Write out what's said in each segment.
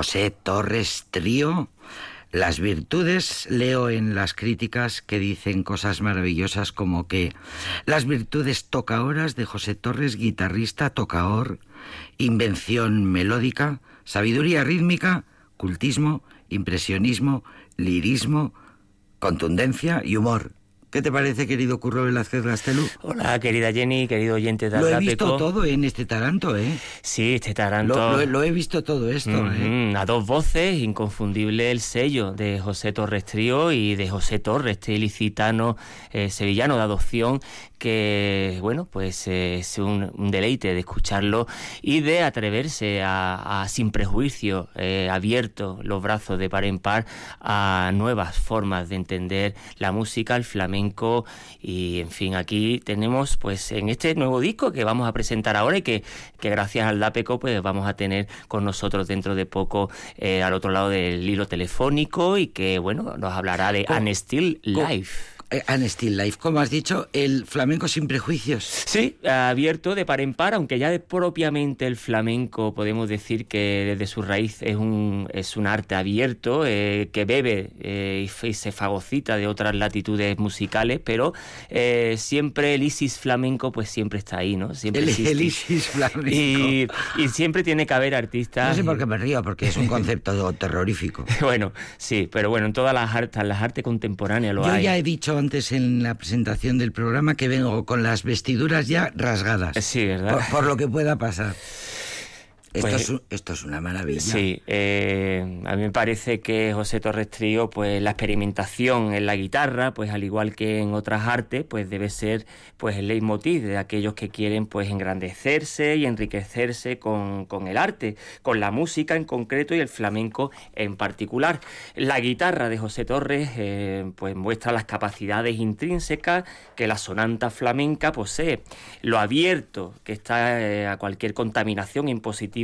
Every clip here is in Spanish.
José Torres Trío. Las virtudes leo en las críticas que dicen cosas maravillosas como que las virtudes tocaoras de José Torres, guitarrista, tocaor, invención melódica, sabiduría rítmica, cultismo, impresionismo, lirismo, contundencia y humor. ¿Qué te parece, querido Curro Velázquez Gastelú? Hola, querida Jenny, querido oyente de Lo he visto todo en este taranto, ¿eh? Sí, este taranto... Lo, he visto todo esto, ¿eh? A dos voces, inconfundible el sello de José Torres Trío y de José Torres, este ilicitano eh, sevillano de adopción, que, bueno, pues eh, es un, deleite de escucharlo y de atreverse a, sin prejuicio, eh, abierto los brazos de par en par a nuevas formas de entender la música, el flamenco y, en fin, aquí tenemos, pues, en este nuevo disco que vamos a presentar ahora y que, que gracias al DAPECO, pues, vamos a tener con nosotros dentro de poco eh, al otro lado del hilo telefónico y que, bueno, nos hablará de An Still Life. Eh, An Still Life, como has dicho, el flamenco sin prejuicios. Sí, abierto de par en par, aunque ya de propiamente el flamenco podemos decir que desde su raíz es un, es un arte abierto que bebe y, se fagocita de otras latitudes musicales, pero siempre el ISIS flamenco pues siempre está ahí, ¿no? Siempre el, ISIS flamenco. Y, siempre tiene que haber artistas. No sé por qué me río, porque es un concepto terrorífico. bueno, sí, pero bueno, en todas las artes, las artes contemporáneas lo Yo hay. ya he dicho antes en la presentación del programa que vengo con las vestiduras ya rasgadas. Sí, ¿verdad? por lo que pueda pasar. Esto, Pues- es, esto es una maravilla. Sí, eh, a mí me parece que José Torres Trío, pues la experimentación en la guitarra, pues al igual que en otras artes, pues debe ser pues el leitmotiv de aquellos que quieren pues engrandecerse y enriquecerse con, con el arte, con la música en concreto y el flamenco en particular. La guitarra de José Torres eh, pues muestra las capacidades intrínsecas que la sonanta flamenca posee, lo abierto que está eh, a cualquier contaminación impositiva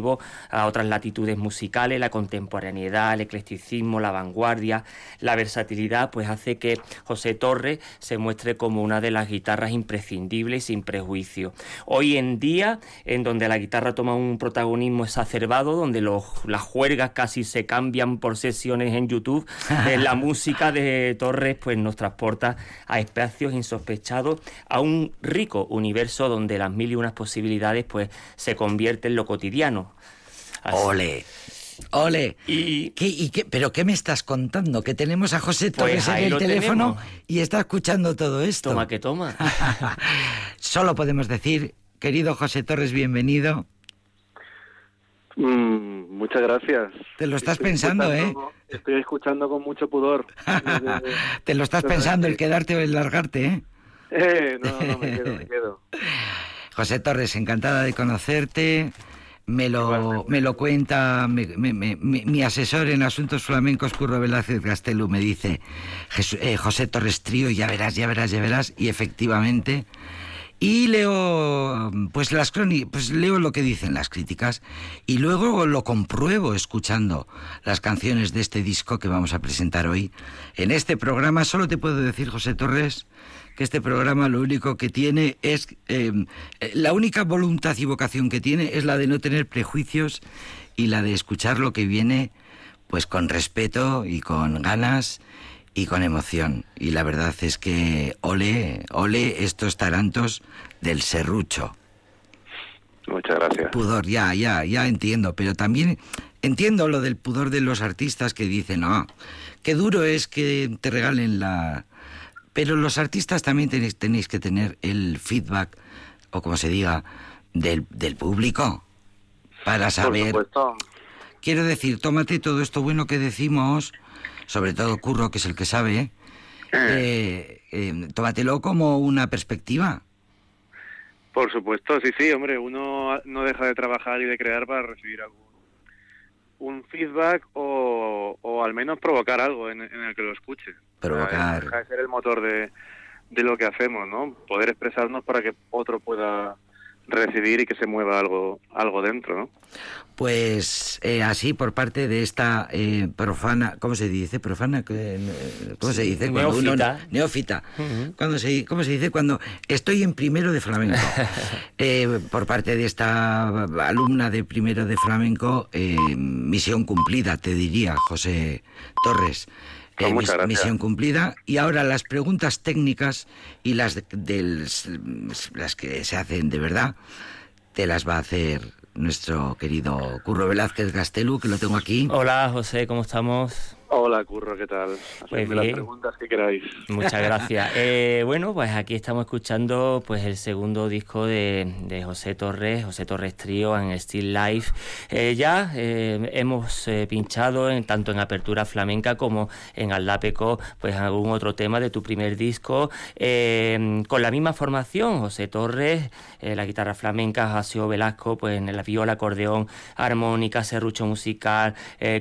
a otras latitudes musicales, la contemporaneidad, el eclecticismo, la vanguardia, la versatilidad, pues hace que José Torres se muestre como una de las guitarras imprescindibles sin prejuicio. Hoy en día, en donde la guitarra toma un protagonismo exacerbado, donde los, las juergas casi se cambian por sesiones en YouTube, eh, la música de Torres pues nos transporta a espacios insospechados, a un rico universo donde las mil y unas posibilidades pues se convierten en lo cotidiano. Así- Ole. Ole. Y ¿Qué, y qué, ¿Pero qué me estás contando? Que tenemos a José Pues Torres ahí en el teléfono tenemos. y está escuchando todo esto. toma que toma. Solo podemos decir, querido José Torres, bienvenido. Mm, muchas gracias. Te lo estás Estoy pensando, ¿eh? Estoy escuchando con mucho pudor. Te lo estás pensando el quedarte o el largarte, ¿eh? Eh, no, no, me quedo, me quedo. José Torres, encantada de conocerte. Me lo, me lo cuenta me- me- me- mi, asesor en asuntos flamencos, Curro Velázquez Gastelu, me dice, "Jesu- eh, José Torres Trío, ya verás, ya verás, ya verás, y efectivamente. Y leo, pues las pues leo lo que dicen las críticas y luego lo compruebo escuchando las canciones de este disco que vamos a presentar hoy. En este programa solo te puedo decir, José Torres, que este programa lo único que tiene es eh, eh, la única voluntad y vocación que tiene es la de no tener prejuicios y la de escuchar lo que viene pues con respeto y con ganas y con emoción. Y la verdad es que ole, ole estos tarantos del serrucho. Muchas gracias. Pudor, ya, ya, ya entiendo, pero también entiendo lo del pudor de los artistas que dicen, no, qué duro es que te regalen la... Pero los artistas también tenéis, tenéis que tener el feedback, o como se diga, del, del público, para Por saber... supuesto. Quiero decir, tómate todo esto bueno que decimos, sobre todo Curro, que es el que sabe, eh, eh, tómatelo como una perspectiva. Por supuesto, sí, sí, hombre, uno no deja de trabajar y de crear para recibir algún un feedback o, o al menos provocar algo en, en el que lo escuche. Provocar. Deja de ser el motor de, de lo que hacemos, ¿no? Poder expresarnos para que otro pueda recibir y que se mueva algo, algo dentro, ¿no? Pues eh, así por parte de esta eh, profana, ¿cómo se dice? Profana, ¿cómo se dice? Cuando neófita. Uno, neófita. cuando se, ¿Cómo se dice? Cuando estoy en primero de flamenco. eh, por parte de esta alumna de primero de flamenco, eh, misión cumplida, te diría, José Torres. Pues misión cumplida. Y ahora las preguntas técnicas y las, de, las que se hacen de verdad, te las va a hacer nuestro querido Curro Velázquez Gastelu, que lo tengo aquí. Hola, José, ¿cómo estamos? Hola, Curro, ¿qué tal? Pues las preguntas que queráis. Muchas gracias. Eh, bueno, pues aquí estamos escuchando pues el segundo disco de, de José Torres, José Torres Trío en Still Life. Eh, ya eh, hemos pinchado en, tanto en Apertura Flamenca como en Aldapeco pues algún otro tema de tu primer disco con la misma formación, José Torres, la guitarra flamenca, Jasio Velasco, pues en la viola, acordeón, armónica, serrucho musical,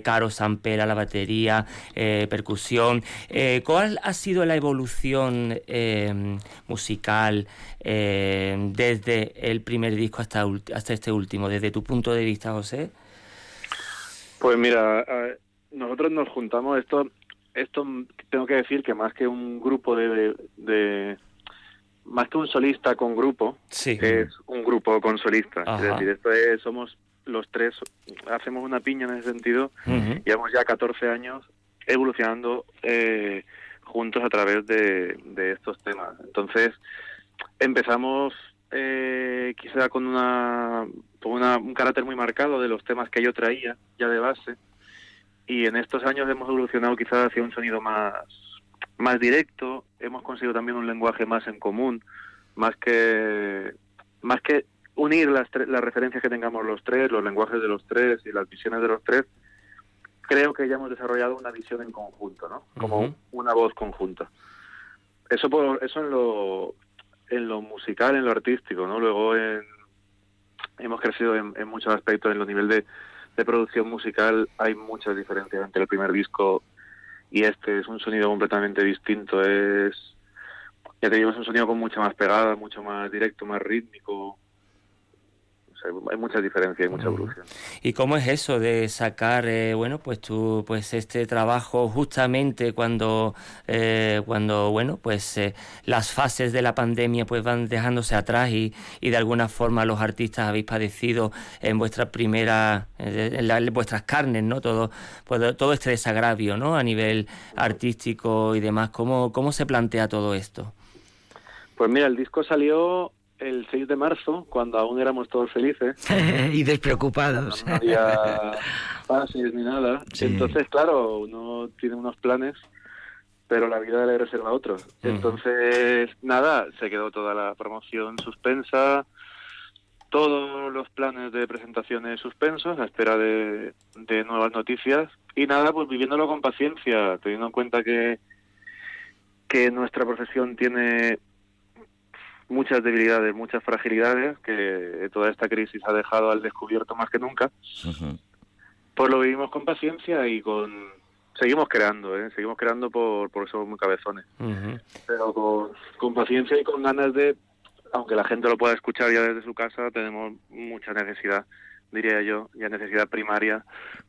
Caro Sampera, la batería, eh, percusión. Eh, ¿Cuál ha sido la evolución eh, musical desde el primer disco hasta, hasta este último, desde tu punto de vista, José? Pues mira, nosotros nos juntamos, esto, esto tengo que decir que más que un grupo de, más que un solista con grupo, es un grupo con solista. Es decir, esto es, somos los tres hacemos una piña en ese sentido. Llevamos ya 14 años evolucionando eh, juntos a través de, estos temas. Entonces, empezamos eh, quizá con una, con un carácter muy marcado de los temas que yo traía ya de base. Y en estos años hemos evolucionado quizás hacia un sonido más, más directo. Hemos conseguido también un lenguaje más en común, más que, más que unir las, las referencias que tengamos los tres, los lenguajes de los tres y las visiones de los tres, creo que ya hemos desarrollado una visión en conjunto, ¿no? Como una voz conjunta. Eso por, eso en lo en lo musical, en lo artístico, ¿no? Luego en, hemos crecido en, muchos aspectos en lo nivel de, de producción musical hay muchas diferencias entre el primer disco y este es un sonido completamente distinto es ya te digo es un sonido con mucha más pegada mucho más directo más rítmico hay muchas diferencias y mucha evolución. ¿Y cómo es eso de sacar, eh, bueno, pues tú, pues este trabajo justamente cuando, eh, cuando bueno, pues eh, las fases de la pandemia pues van dejándose atrás y, y de alguna forma los artistas habéis padecido en vuestra primera, en, vuestras carnes, ¿no? Todo, pues, todo este desagravio, ¿no? A nivel artístico y demás. ¿Cómo, cómo se plantea todo esto? Pues mira, el disco salió el 6 de marzo, cuando aún éramos todos felices. y despreocupados. No había pases ni nada. Entonces, claro, uno tiene unos planes, pero la vida le reserva a otros. Entonces, nada, se quedó toda la promoción suspensa, todos los planes de presentaciones suspensos a espera de, de nuevas noticias. Y nada, pues viviéndolo con paciencia, teniendo en cuenta que, que nuestra profesión tiene muchas debilidades, muchas fragilidades que toda esta crisis ha dejado al descubierto más que nunca. Pues lo vivimos con paciencia y con seguimos creando, ¿eh? seguimos creando por, por somos muy cabezones, pero con, con paciencia y con ganas de, aunque la gente lo pueda escuchar ya desde su casa, tenemos mucha necesidad diría yo, ya necesidad primaria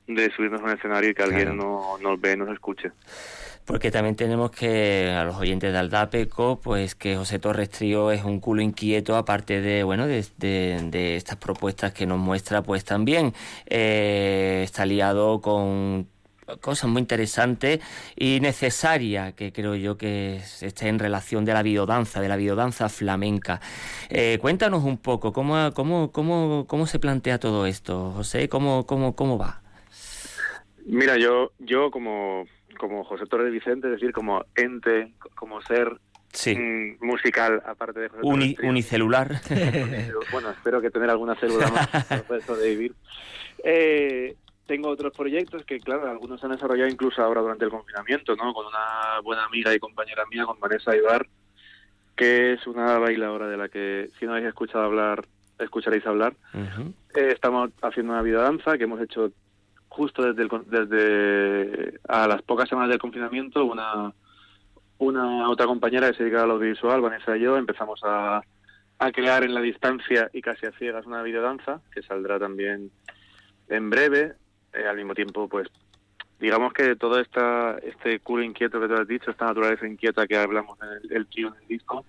de subirnos a un escenario y que alguien no, nos ve, nos escuche. Porque también tenemos que a los oyentes de Aldapeco, pues que José Torres Trío es un culo inquieto, aparte de bueno de, de, estas propuestas que nos muestra, pues también eh, está liado con cosas muy interesantes y necesarias que creo yo que esté en relación de la biodanza, de la biodanza flamenca. Eh, cuéntanos un poco cómo, cómo, cómo, cómo se plantea todo esto, José, cómo, cómo, cómo va. Mira, yo, yo como como José Torres Vicente, es decir, como ente, como ser mm, musical, aparte de José Unicelular. bueno, espero que tener alguna célula más para sobrevivir. Eh, tengo otros proyectos que, claro, algunos se han desarrollado incluso ahora durante el confinamiento, ¿no? Con una buena amiga y compañera mía, con Vanessa Ibar, que es una bailadora de la que, si no habéis escuchado hablar, escucharéis hablar. Eh, estamos haciendo una vida danza que hemos hecho justo desde, desde a las pocas semanas del confinamiento, una, una otra compañera que se dedica al audiovisual, Vanessa y yo, empezamos a, a crear en la distancia y casi a ciegas una videodanza que saldrá también en breve. Eh, al mismo tiempo, pues digamos que todo esta, este culo inquieto que te has dicho, esta naturaleza inquieta que hablamos en el, trío en el disco,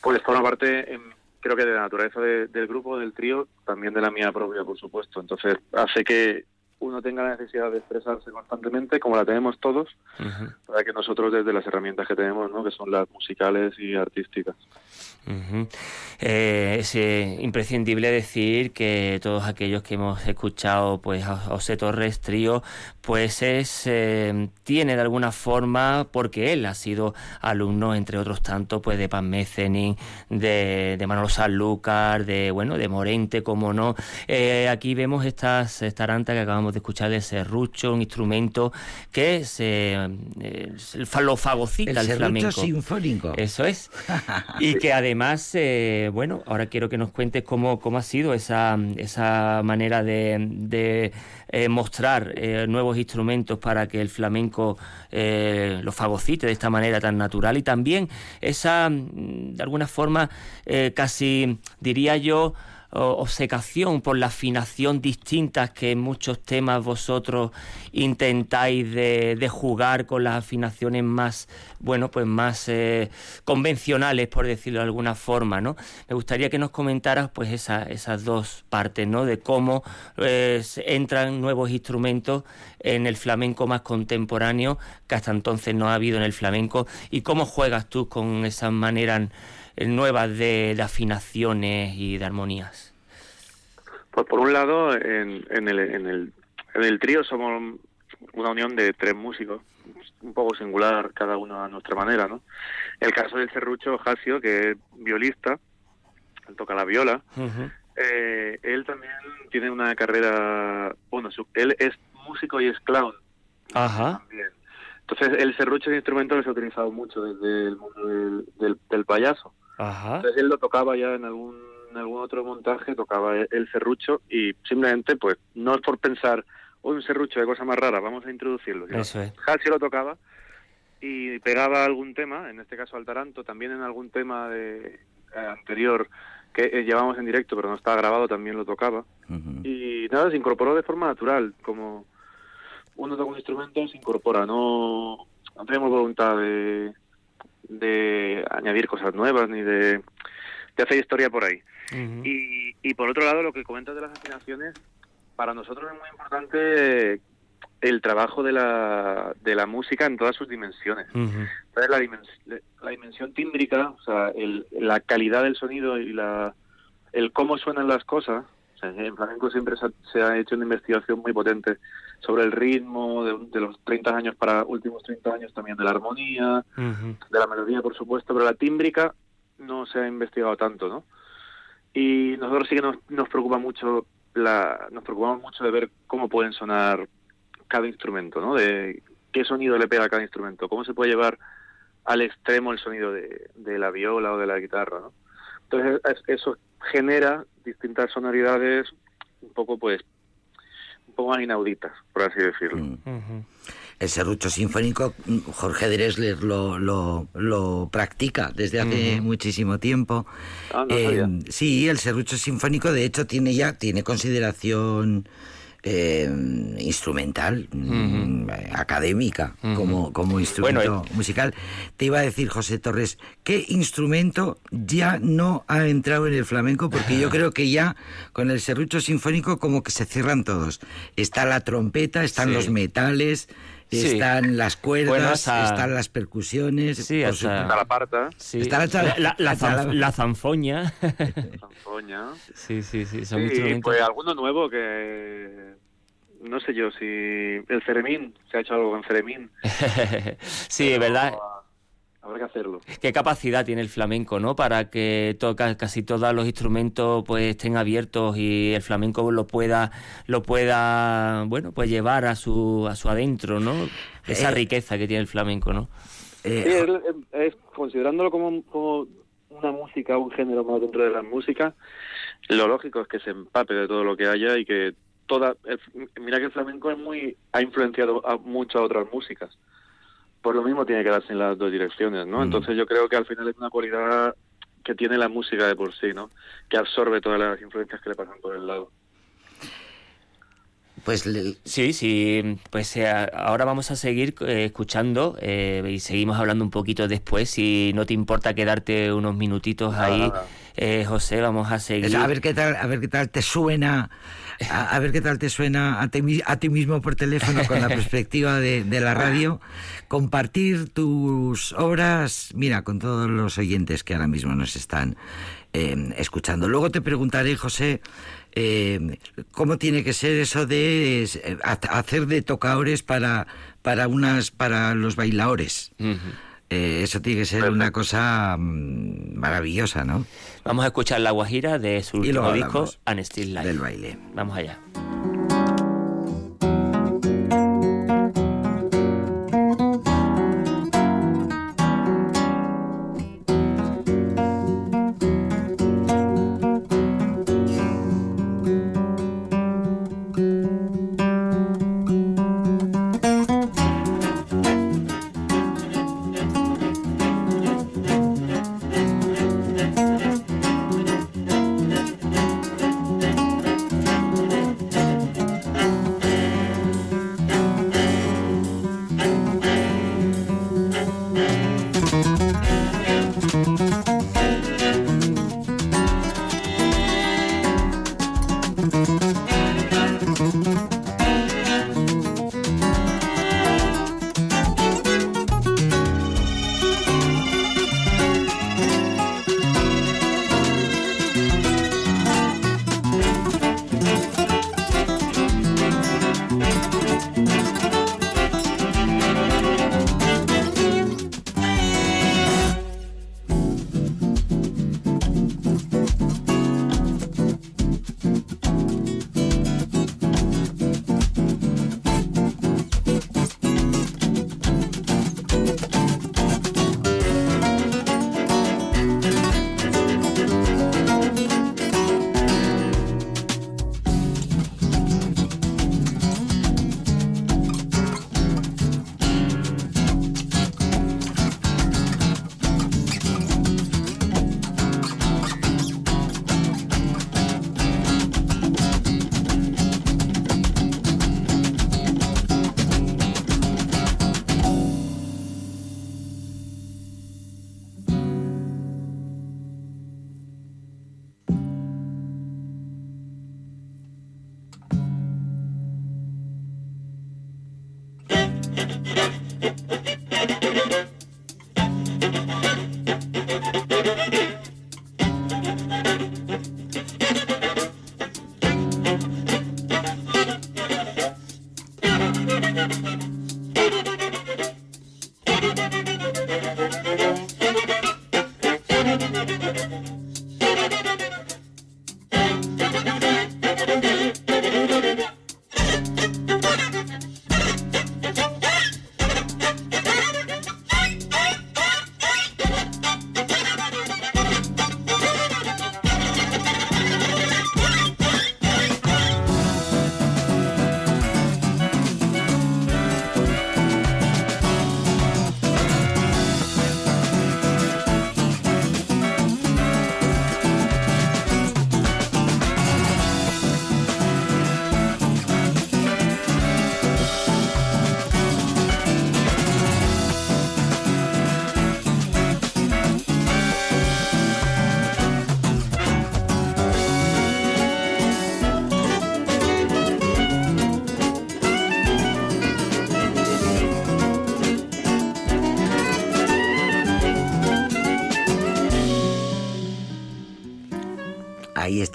pues forma parte, en, creo que de la naturaleza del grupo, del trío, también de la mía propia, por supuesto. Entonces hace que uno tenga la necesidad de expresarse constantemente, como la tenemos todos, para que nosotros desde las herramientas que tenemos, ¿no? que son las musicales y artísticas. Eh, es eh, imprescindible decir que todos aquellos que hemos escuchado pues a José Torres Trío pues es eh, tiene de alguna forma porque él ha sido alumno entre otros tantos pues de Pan Mecenin, de, de Manolo Sanlúcar, de bueno de Morente como no. Aquí vemos estas tarantas que acabamos de escuchar de serrucho un instrumento que se lo fagocita el, el flamenco. sinfónico. Eso es. Y que además eh, bueno, ahora quiero que nos cuentes cómo, cómo ha sido esa, esa manera de, eh, mostrar eh, nuevos instrumentos para que el flamenco lo fagocite de esta manera tan natural. Y también esa, mm, de alguna forma, casi diría yo, obsecación por la afinación distinta que en muchos temas vosotros intentáis de, jugar con las afinaciones más, bueno, pues más eh, convencionales, por decirlo de alguna forma, ¿no? Me gustaría que nos comentaras, pues, esas dos partes, ¿no? De cómo eh, entran nuevos instrumentos en el flamenco más contemporáneo que hasta entonces no ha habido en el flamenco y cómo juegas tú con esas maneras nuevas de, afinaciones y de armonías? Pues por un lado, en, en, el, en, el, en el trío somos una unión de tres músicos, un poco singular cada uno a nuestra manera, ¿no? El caso del serrucho Jasio, que es violista, toca la viola, eh, él también tiene una carrera, bueno, él es músico y es clown. Ajá. Entonces el serrucho es un instrumento que se ha utilizado mucho desde el mundo del, del payaso. Entonces él lo tocaba ya en algún, algún otro montaje, tocaba el serrucho y simplemente, pues, no es por pensar, hoy un serrucho de cosa más rara, vamos a introducirlo. Eso es. lo tocaba y pegaba algún tema, en este caso al taranto, también en algún tema de eh, anterior que eh, llevamos en directo pero no estaba grabado, también lo tocaba. Y nada, se incorporó de forma natural, como uno toca un instrumento, se incorpora, no, no tenemos voluntad de de añadir cosas nuevas ni de, hacer historia por ahí. y, y por otro lado, lo que comentas de las afinaciones, para nosotros es muy importante el trabajo de la, de la música en todas sus dimensiones. la, la, dimensión tímbrica, o sea, el, la calidad del sonido y la, el cómo suenan las cosas. en flamenco siempre se ha, hecho una investigación muy potente sobre el ritmo de, los 30 años para últimos 30 años también de la armonía, de la melodía, por supuesto, pero la tímbrica no se ha investigado tanto, ¿no? Y nosotros sí que nos, nos preocupa mucho la, nos preocupamos mucho de ver cómo pueden sonar cada instrumento, ¿no? De qué sonido le pega a cada instrumento, cómo se puede llevar al extremo el sonido de, de la viola o de la guitarra, ¿no? Entonces eso genera distintas sonoridades un poco pues poco más inauditas, por así decirlo. Mm. El serrucho sinfónico, Jorge Dresler lo, lo, lo practica desde hace muchísimo tiempo. Ah, eh, sí, el serrucho sinfónico de hecho tiene ya tiene consideración eh, instrumental, mm, académica, como, como instrumento musical. Te iba a decir, José Torres, ¿qué instrumento ya no ha entrado en el flamenco? Porque yo creo que ya con el serrucho sinfónico como que se cierran todos. Está la trompeta, están los metales, están las cuerdas, están las percusiones, sí, está la parta, está la, la, zanfoña. zanfoña. Sí, sí, sí. Son sí, pues alguno nuevo que no sé yo si el Ceremín se ha hecho algo con Ceremín. sí, ¿verdad? Habrá que hacerlo. Qué capacidad tiene el flamenco, ¿no? Para que toca, casi todos los instrumentos pues estén abiertos y el flamenco lo pueda, lo pueda, bueno, pues llevar a su, a su adentro, ¿no? Esa eh, riqueza que tiene el flamenco, ¿no? Eh, es, considerándolo como, como una música, un género más dentro de la música, lo lógico es que se empape de todo lo que haya y que toda mira que el flamenco es muy ha influenciado a muchas otras músicas por lo mismo tiene que darse en las dos direcciones no mm. entonces yo creo que al final es una cualidad que tiene la música de por sí, ¿no? Que absorbe todas las influencias que le pasan por el lado. Pues sí, sí, pues eh, ahora vamos a seguir eh, escuchando eh, y seguimos hablando un poquito después. Si no te importa quedarte unos minutitos ahí, José, vamos a seguir. A ver qué tal, a ver qué tal te suena, a, ver qué tal te suena a ti, a ti, mismo por teléfono con la perspectiva de, de la radio, compartir tus obras, mira, con todos los oyentes que ahora mismo nos están escuchando. Luego te preguntaré, José, eh, cómo tiene que ser eso de eh, hacer de tocadores para, para, unas, para los bailadores. Eh, eso tiene que ser una cosa mm, maravillosa, ¿no? Vamos a escuchar La Guajira de su último disco, And Still Life. Del baile. Vamos allá.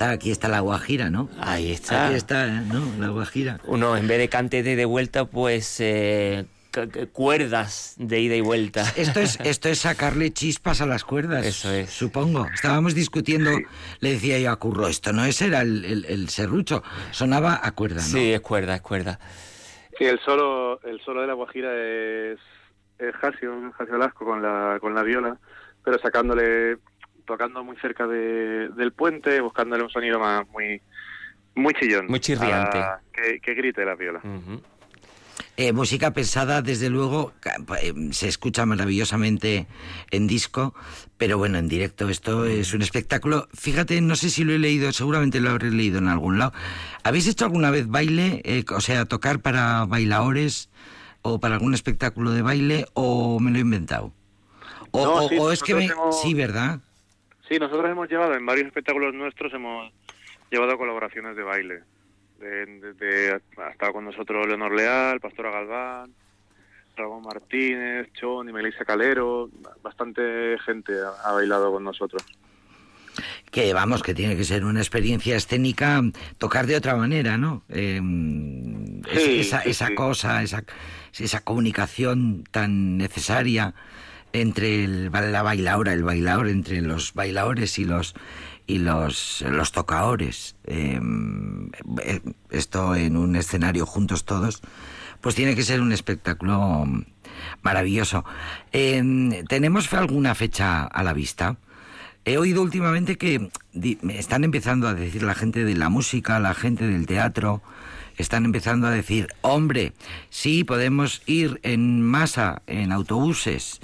Está, aquí está la Guajira, ¿no? Ahí está. Aquí está, ¿no? La Guajira. Uno, en vez de cante de, de vuelta, pues eh, cuerdas de ida y vuelta. Esto es, esto es sacarle chispas a las cuerdas. Eso es. Supongo. Estábamos discutiendo, le decía yo a Curro, esto no es era el, el, serrucho, sonaba a cuerda, ¿no? Sí, es cuerda, es cuerda. Sí, el solo, el solo de la Guajira es, es Jasio, Jasio Lasco con la, con la viola, pero sacándole tocando muy cerca de, del puente, buscándole un sonido más muy muy chillón. Muy chirriante. que, grite la viola. Eh, música pensada, desde luego, eh, se escucha maravillosamente en disco, pero bueno, en directo esto es un espectáculo. Fíjate, no sé si lo he leído, seguramente lo habré leído en algún lado. ¿Habéis hecho alguna vez baile, eh, o sea, tocar para bailadores o para algún espectáculo de baile, o me lo he inventado? O, es que sí, ¿verdad? Sí, nosotros hemos llevado en varios espectáculos nuestros, hemos llevado colaboraciones de baile. De, ha estado con nosotros Leonor Leal, Pastora Galván, Ramón Martínez, Chon y Melissa Calero, bastante gente ha, bailado con nosotros. Que vamos, que tiene que ser una experiencia escénica, tocar de otra manera, ¿no? Em, esa, esa cosa, esa, esa comunicación tan necesaria entre el, la bailadora, el bailador, entre los bailadores y los y los, los tocaores, em, eh, esto en un escenario juntos todos, pues tiene que ser un espectáculo maravilloso. Em, ¿Tenemos alguna fecha a la vista? He oído últimamente que están empezando a decir la gente de la música, la gente del teatro, están empezando a decir, hombre, sí, podemos ir en masa, en autobuses,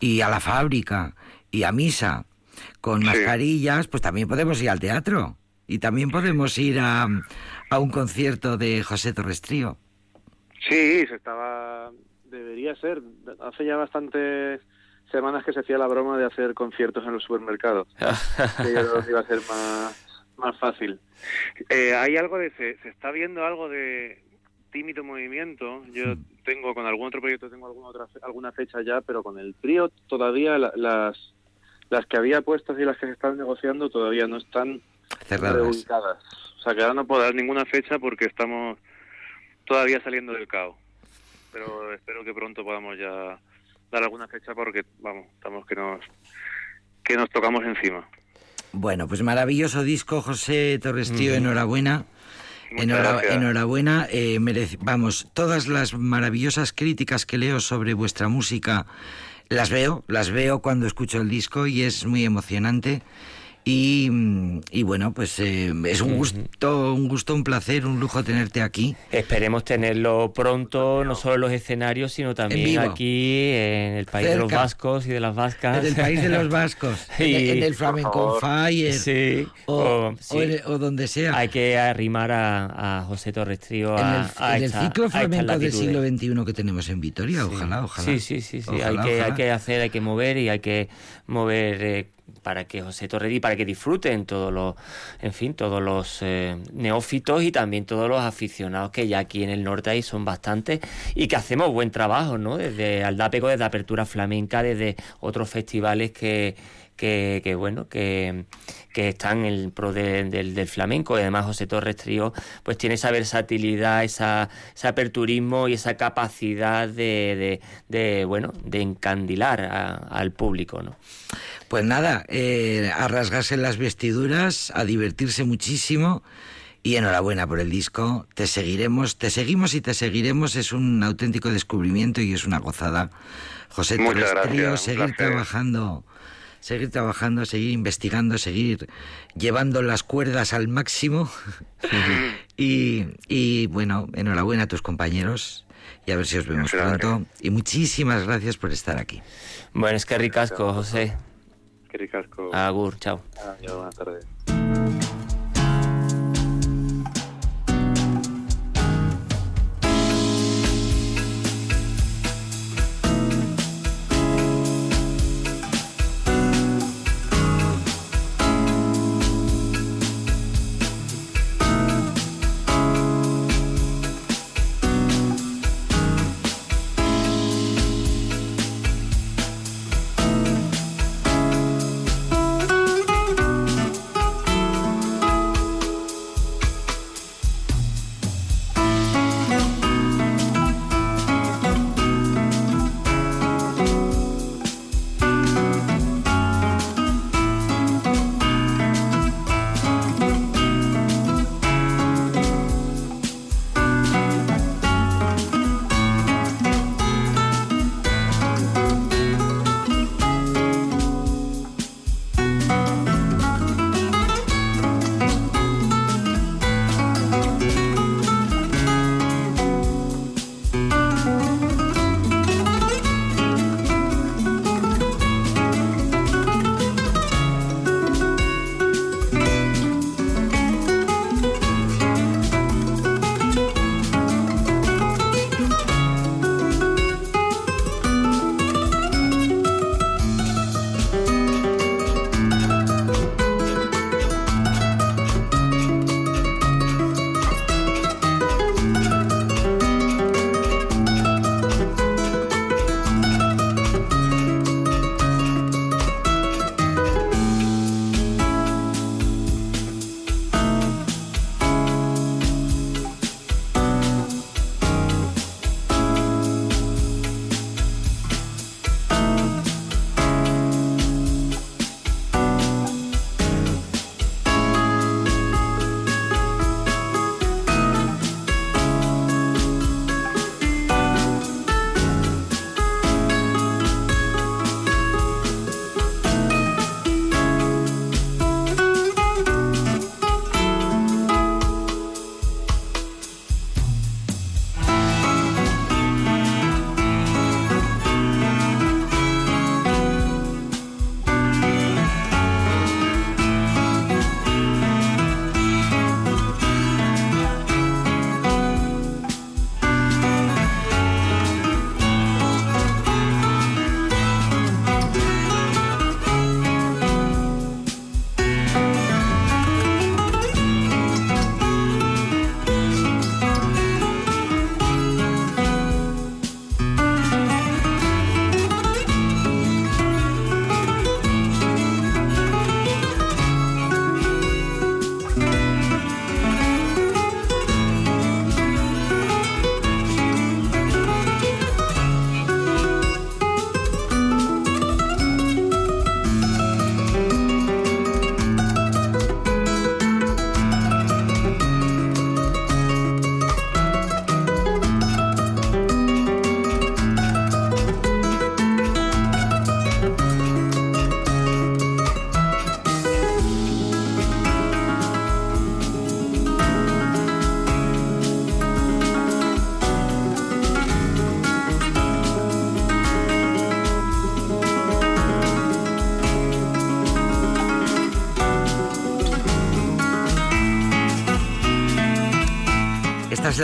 y a la fábrica, y a misa, con mascarillas, pues también podemos ir al teatro y también podemos ir a, a un concierto de José Torres Trío. Sí, se estaba, debería ser. Hace ya bastantes semanas que se hacía la broma de hacer conciertos en los supermercados. que yo iba a ser más, más fácil. Eh, hay algo de, se, se, está viendo algo de tímido movimiento. Yo hmm. tengo con algún otro proyecto tengo alguna otra alguna fecha ya, pero con el trío todavía las las que había puestas y las que se están negociando todavía no están cerradas. O sea, que ahora no puedo dar ninguna fecha porque estamos todavía saliendo del caos. Pero espero que pronto podamos ya dar alguna fecha porque, vamos, estamos que nos, que nos tocamos encima. Bueno, pues maravilloso disco, José Torres Tío, enhorabuena. Enhorabuena, eh, vamos, todas las maravillosas críticas que leo sobre vuestra música las veo, las veo cuando escucho el disco y es muy emocionante. Y, y, bueno, pues eh, es un gusto, un gusto, un placer, un lujo tenerte aquí. Esperemos tenerlo pronto, no solo en los escenarios, sino también aquí en el país de los vascos y de las vascas. En el país de los vascos, en, el Flamenco Fire, sí, o, o, donde sea. Hay que arrimar a, a José Torres Trío a, en el, ciclo flamenco del siglo XXI que tenemos en Vitoria, ojalá, ojalá. Sí, sí, sí, sí. hay, que, hay que hacer, hay que mover y hay que mover... Eh, para que José Torredí, para que disfruten todos los, en fin, todos los eh, neófitos y también todos los aficionados que ya aquí en el norte hay son bastantes y que hacemos buen trabajo, ¿no? Desde Aldápego, desde Apertura Flamenca, desde otros festivales que, que, bueno, que, que, están en el pro del, flamenco. Y además José Torres Trío pues tiene esa versatilidad, esa, ese aperturismo y esa capacidad de, de, bueno, de encandilar al público, ¿no? Pues nada, eh, a rasgarse las vestiduras, a divertirse muchísimo y enhorabuena por el disco. Te seguiremos, te seguimos y te seguiremos. Es un auténtico descubrimiento y es una gozada. José Torres Trío, seguir trabajando seguir trabajando, seguir investigando, seguir llevando las cuerdas al máximo. y, y, bueno, enhorabuena a tus compañeros y a ver si os vemos pronto. Y muchísimas gracias por estar aquí. Bueno, es que ricasco, José. Ricasco. Agur, chao. Adiós, buenas tardes.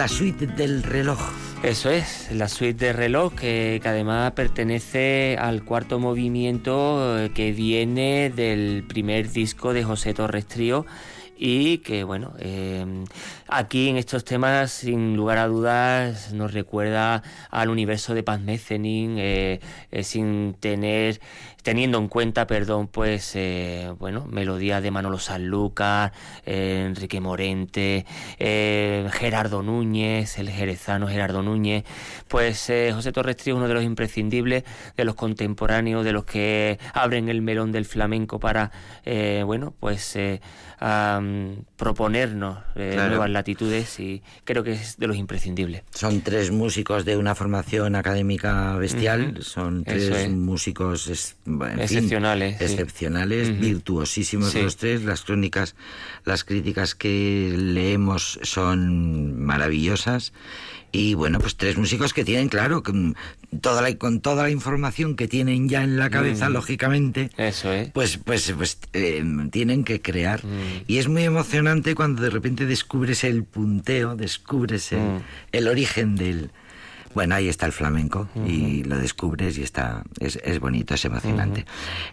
La suite del reloj. Eso es, la suite de reloj que, además pertenece al cuarto movimiento eh, que viene del primer disco de José Torres Trío y que bueno, eh, aquí en estos temas sin lugar a dudas nos recuerda al universo de Paz Mecenin eh, sin tener teniendo en cuenta, perdón, pues, eh, bueno, melodías de Manolo Sanlúcar, eh, Enrique Morente, eh, Gerardo Núñez, el jerezano Gerardo Núñez, pues José Torres Trío es uno de los imprescindibles, de los contemporáneos, de los que abren el melón del flamenco para, bueno, pues proponernos nuevas latitudes y creo que es de los imprescindibles. Son tres músicos de una formación académica bestial, son tres músicos excepcionales, excepcionales, virtuosísimos los tres. Las crónicas, las críticas que leemos son maravillosas. Y bueno, pues tres músicos que tienen, claro, con toda la, con toda la información que tienen ya en la cabeza, lógicamente, Eso es. pues, pues, pues eh, tienen que crear. Y es muy emocionante cuando de repente descubres el punteo, descubres el origen del, bueno, ahí está el flamenco y lo descubres y está es, es bonito, es emocionante.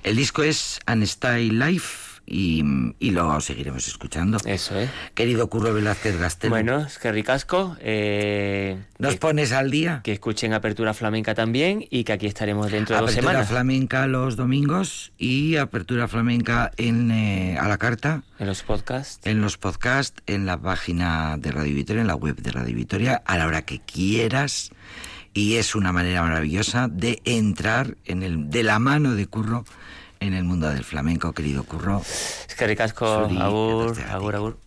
El disco es An Style Life y, y, lo seguiremos escuchando. Eso es. Querido Curro Velázquez Gastel. Bueno, es que ricasco. Eh, ¿Nos pones al día? Que escuchen Apertura Flamenca también y que aquí estaremos dentro de dos semanas. Apertura Flamenca los domingos y Apertura Flamenca en, eh, a la carta. En los podcasts. En los podcasts, en la página de Radio Victoria, en la web de Radio Victoria, a la hora que quieras. Y es una manera maravillosa de entrar en el, de la mano de Curro en el mundo del flamenco, querido Curro. Es que ricasco, agur, agur, agur.